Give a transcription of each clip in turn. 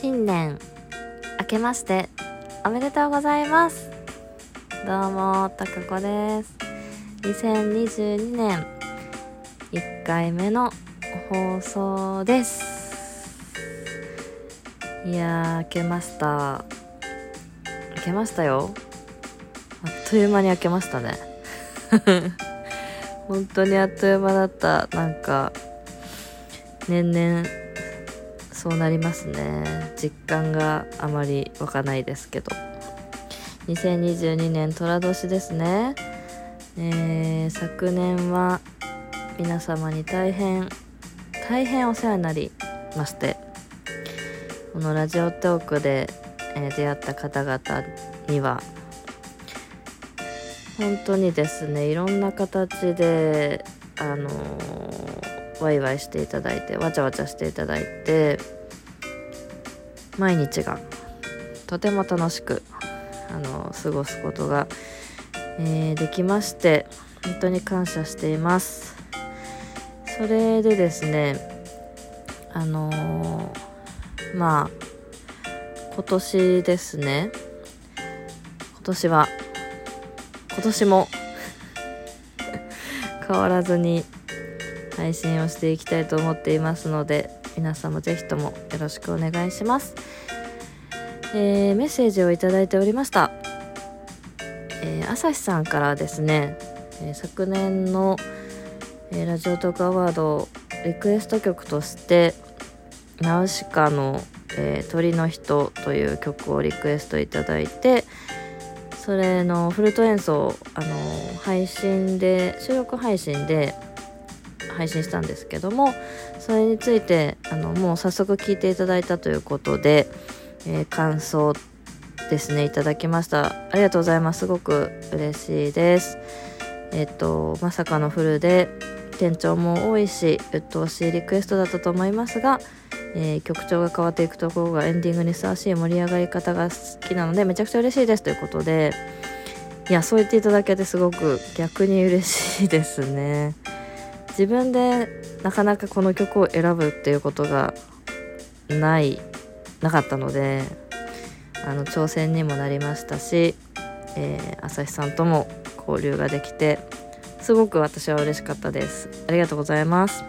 新年明けましておめでとうございます。どうもたかこです。2022年1回目の放送です。いやー明けました。明けましたよ。あっという間に明けましたね。本当にあっという間だった。なんか年々そうなりますね。実感があまり湧かないですけど。2022年寅年ですね、えー、昨年は皆様に大変大変お世話になりまして。このラジオトークで、えー、出会った方々には本当にですねいろんな形であのー、ワイワイしていただいてわちゃわちゃしていただいて毎日がとても楽しくあの過ごすことが、えー、できまして本当に感謝しています。それでですねあのー、まあ今年ですね今年は今年も 変わらずに配信をしていきたいと思っていますので皆様ぜひともよろしくお願いします、えー、メッセージを頂いておりました、えー、朝日さんからですね、えー、昨年の、えー、ラジオトークアワードリクエスト曲としてナウシカの、えー、鳥の人という曲をリクエストいただいてそれのフルート演奏あの配信で収録配信で配信したんですけどもそれについてあのもう早速聞いていただいたということで、えー、感想ですねいただきました。ありがとうございます。すごく嬉しいです。えっ、ー、とまさかのフルで店長も多いし鬱陶しいリクエストだったと思いますが、えー、曲調が変わっていくところがエンディングにふさわしい盛り上がり方が好きなのでめちゃくちゃ嬉しいです。ということでいやそう言っていただけてすごく逆に嬉しいですね。自分でなかなかこの曲を選ぶっていうことがないなかったのであの挑戦にもなりましたし、えー、朝日さんとも交流ができてすごく私は嬉しかったです。ありがとうございます、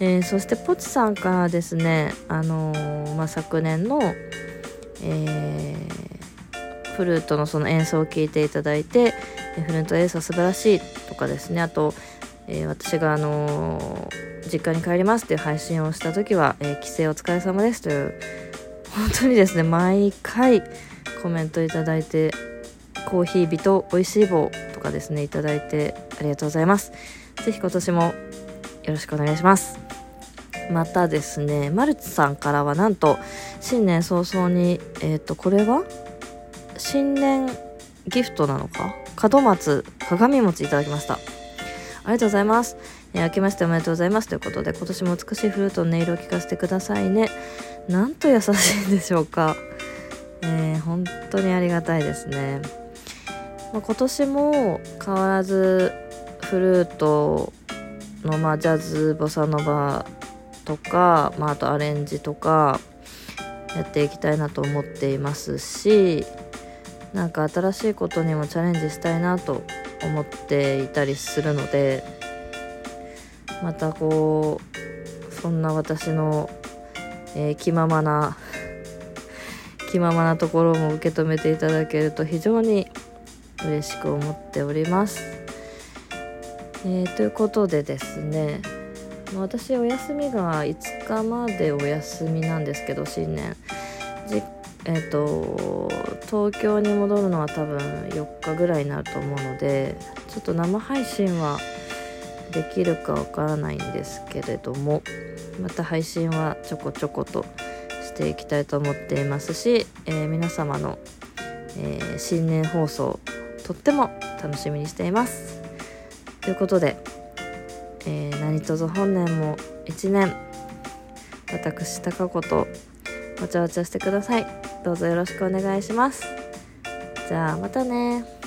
えー、そしてポチさんからですねあのー、まあ、昨年の、えー、フルートのその演奏を聴いていただいてフルート演奏素晴らしいとかですねあとえー、私が、あのー、実家に帰りますっていう配信をした時は、えー、帰省お疲れ様ですという本当にですね毎回コメントいただいてコーヒー人美味しい棒とかですねいただいてありがとうございます。是非今年もよろしくお願いします。またですねマルチさんからはなんと新年早々にえっ、ー、とこれは新年ギフトなのか？門松鏡餅いただきました。ありがとうございます。えー、明けましておめでとうございます。ということで、今年も美しいフルートの音色を聞かせてくださいね。なんと優しいんでしょうか。えー、本当にありがたいですね。まあ、今年も変わらずフルートの、まあ、ジャズボサノバとか、まあ、あとアレンジとかやっていきたいなと思っていますしなんか新しいことにもチャレンジしたいなと思っていたりするのでまたこうそんな私の、えー、気ままな 気ままなところも受け止めていただけると非常に嬉しく思っております。えー、ということでですね私お休みが5日までお休みなんですけど新年えっ、ー、と東京に戻るのは多分4日ぐらいになると思うのでちょっと生配信はできるかわからないんですけれどもまた配信はちょこちょことしていきたいと思っていますし、えー、皆様の、えー、新年放送とっても楽しみにしています。ということで、えー、何卒本年も1年私高子とごちゃわちゃしてください。どうぞよろしくお願いします。じゃあまたね。